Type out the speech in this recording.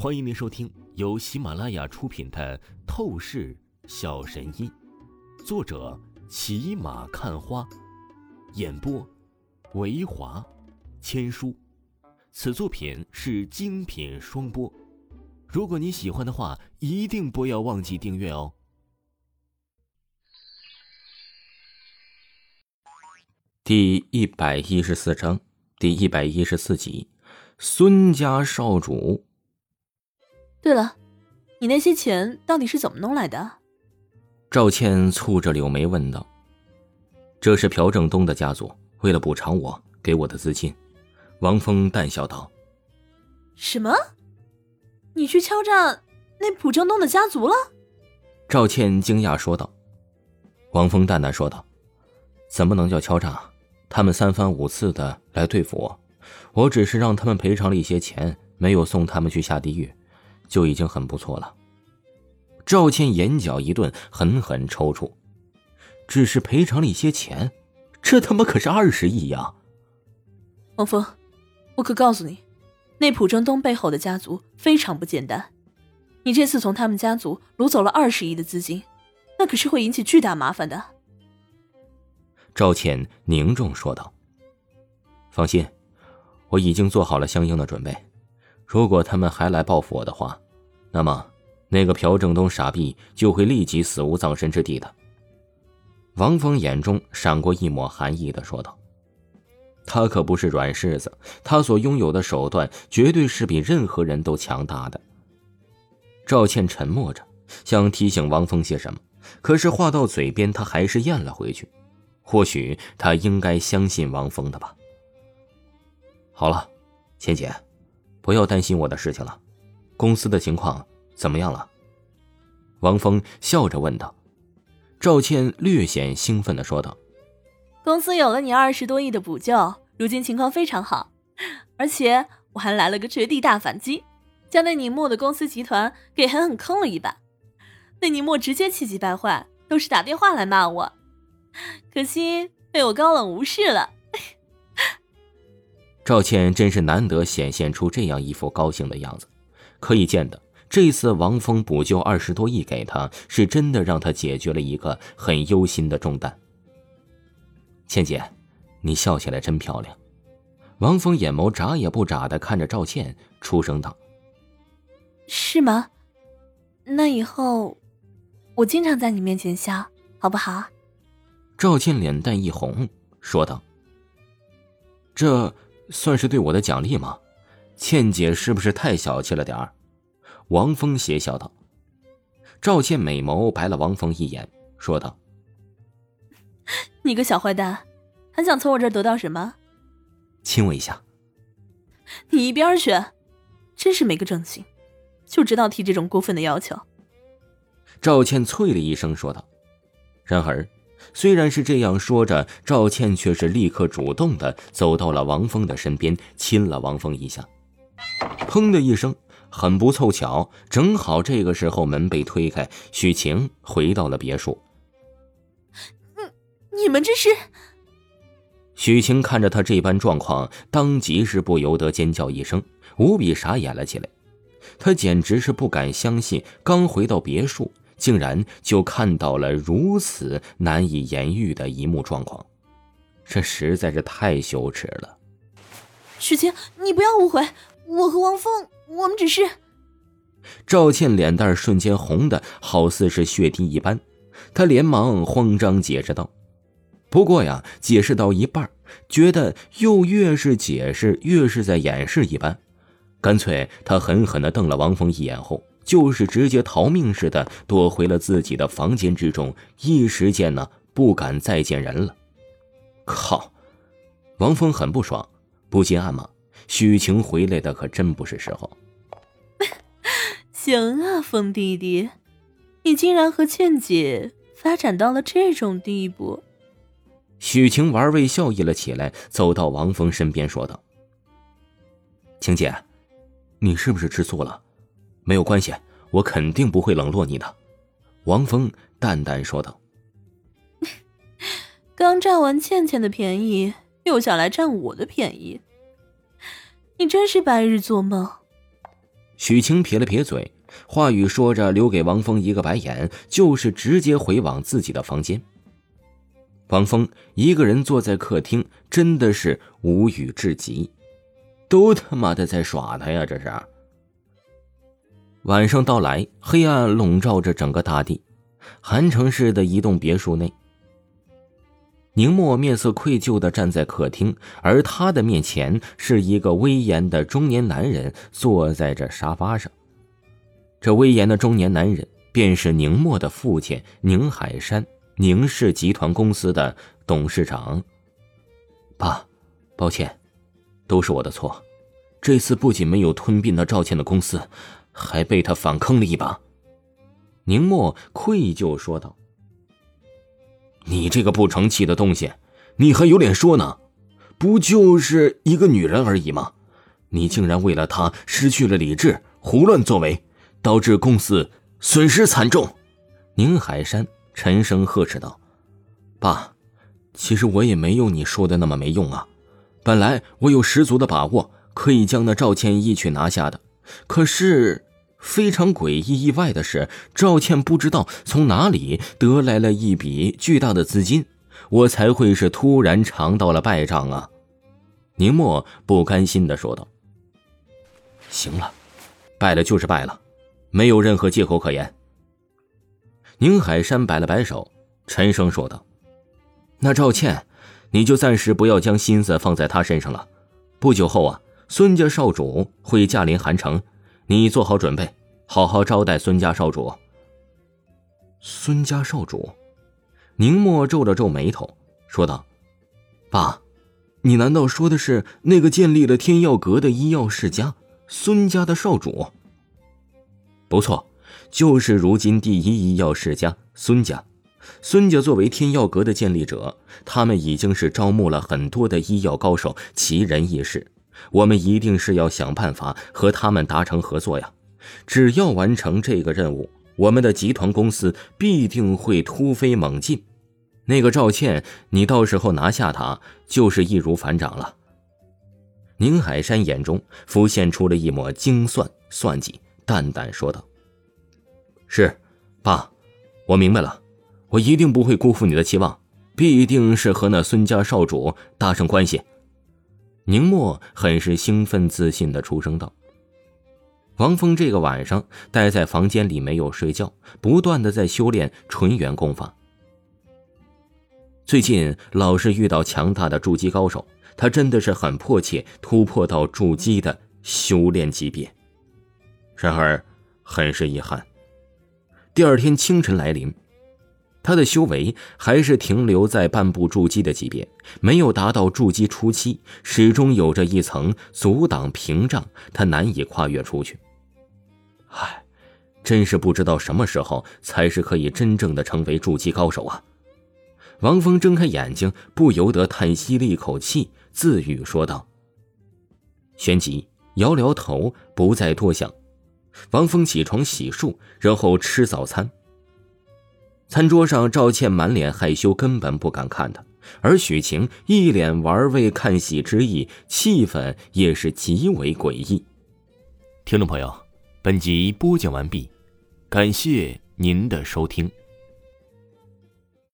欢迎您收听由喜马拉雅出品的《透视小神医》，作者骑马看花，演播维华千书。此作品是精品双播。如果你喜欢的话，一定不要忘记订阅哦。第一百一十四章，第一百一十四集，孙家少主。对了，你那些钱到底是怎么弄来的？赵倩蹙着柳眉问道。这是朴正东的家族为了补偿我给我的资金。王峰淡笑道。什么？你去敲诈那朴正东的家族了？赵倩惊讶说道。王峰淡淡说道：“怎么能叫敲诈？他们三番五次的来对付我，我只是让他们赔偿了一些钱，没有送他们去下地狱。”就已经很不错了。赵倩眼角一顿，狠狠抽搐。只是赔偿了一些钱，这他妈可是二十亿呀！王峰，我可告诉你，那朴正东背后的家族非常不简单。你这次从他们家族掳走了二十亿的资金，那可是会引起巨大麻烦的。赵倩凝重说道：“放心，我已经做好了相应的准备。”如果他们还来报复我的话，那么那个朴正东傻逼就会立即死无葬身之地的。王峰眼中闪过一抹寒意的说道：“他可不是软柿子，他所拥有的手段绝对是比任何人都强大的。”赵倩沉默着，想提醒王峰些什么，可是话到嘴边，他还是咽了回去。或许他应该相信王峰的吧。好了，倩姐。不要担心我的事情了，公司的情况怎么样了？王峰笑着问道。赵倩略显兴奋的说道：“公司有了你二十多亿的补救，如今情况非常好，而且我还来了个绝地大反击，将那宁墨的公司集团给狠狠坑了一把。那宁墨直接气急败坏，都是打电话来骂我，可惜被我高冷无视了。”赵倩真是难得显现出这样一副高兴的样子，可以见得这次王峰补救二十多亿给他，是真的让他解决了一个很忧心的重担。倩姐，你笑起来真漂亮。王峰眼眸眨也不眨的看着赵倩，出声道：“是吗？那以后我经常在你面前笑，好不好？”赵倩脸蛋一红，说道：“这。”算是对我的奖励吗？倩姐是不是太小气了点儿？王峰邪笑道。赵倩美眸白了王峰一眼，说道：“你个小坏蛋，还想从我这儿得到什么？亲我一下。”你一边去！真是没个正形，就知道提这种过分的要求。赵倩啐了一声，说道。然而。虽然是这样说着，赵倩却是立刻主动的走到了王峰的身边，亲了王峰一下。砰的一声，很不凑巧，正好这个时候门被推开，许晴回到了别墅。你你们这是？许晴看着他这般状况，当即是不由得尖叫一声，无比傻眼了起来。他简直是不敢相信，刚回到别墅。竟然就看到了如此难以言喻的一幕状况，这实在是太羞耻了。许晴，你不要误会，我和王峰，我们只是……赵倩脸蛋瞬间红的好似是血滴一般，她连忙慌张解释道：“不过呀，解释到一半，觉得又越是解释越是在掩饰一般，干脆她狠狠的瞪了王峰一眼后。”就是直接逃命似的躲回了自己的房间之中，一时间呢不敢再见人了。靠！王峰很不爽，不禁暗骂：许晴回来的可真不是时候。行啊，风弟弟，你竟然和倩姐发展到了这种地步。许晴玩味笑意了起来，走到王峰身边说道：“晴姐，你是不是吃醋了？”没有关系，我肯定不会冷落你的。”王峰淡淡说道。“刚占完倩倩的便宜，又想来占我的便宜，你真是白日做梦。”许晴撇了撇嘴，话语说着，留给王峰一个白眼，就是直接回往自己的房间。王峰一个人坐在客厅，真的是无语至极，都他妈的在耍他呀！这是。晚上到来，黑暗笼罩着整个大地。韩城市的一栋别墅内，宁墨面色愧疚的站在客厅，而他的面前是一个威严的中年男人坐在这沙发上。这威严的中年男人便是宁墨的父亲宁海山，宁氏集团公司的董事长。爸，抱歉，都是我的错，这次不仅没有吞并了赵倩的公司。还被他反坑了一把，宁墨愧疚说道：“你这个不成器的东西，你还有脸说呢？不就是一个女人而已吗？你竟然为了她失去了理智，胡乱作为，导致公司损失惨重。”宁海山沉声呵斥道：“爸，其实我也没有你说的那么没用啊。本来我有十足的把握可以将那赵倩一举拿下的，可是……”非常诡异意外的是，赵倩不知道从哪里得来了一笔巨大的资金，我才会是突然尝到了败仗啊！宁墨不甘心的说道：“行了，败了就是败了，没有任何借口可言。”宁海山摆了摆手，沉声说道：“那赵倩，你就暂时不要将心思放在她身上了。不久后啊，孙家少主会驾临韩城。”你做好准备，好好招待孙家少主。孙家少主，宁墨皱了皱眉头，说道：“爸，你难道说的是那个建立了天药阁的医药世家孙家的少主？”不错，就是如今第一医药世家孙家。孙家作为天药阁的建立者，他们已经是招募了很多的医药高手，奇人异士。我们一定是要想办法和他们达成合作呀！只要完成这个任务，我们的集团公司必定会突飞猛进。那个赵倩，你到时候拿下她，就是易如反掌了。宁海山眼中浮现出了一抹精算算计，淡淡说道：“是，爸，我明白了，我一定不会辜负你的期望，必定是和那孙家少主搭上关系。”宁墨很是兴奋自信的出声道：“王峰这个晚上待在房间里没有睡觉，不断的在修炼纯元功法。最近老是遇到强大的筑基高手，他真的是很迫切突破到筑基的修炼级别。然而，很是遗憾，第二天清晨来临。”他的修为还是停留在半步筑基的级别，没有达到筑基初期，始终有着一层阻挡屏障，他难以跨越出去。唉，真是不知道什么时候才是可以真正的成为筑基高手啊！王峰睁开眼睛，不由得叹息了一口气，自语说道：“旋即摇摇头，不再多想。”王峰起床洗漱，然后吃早餐。餐桌上，赵倩满脸害羞，根本不敢看他；而许晴一脸玩味看戏之意，气氛也是极为诡异。听众朋友，本集播讲完毕，感谢您的收听。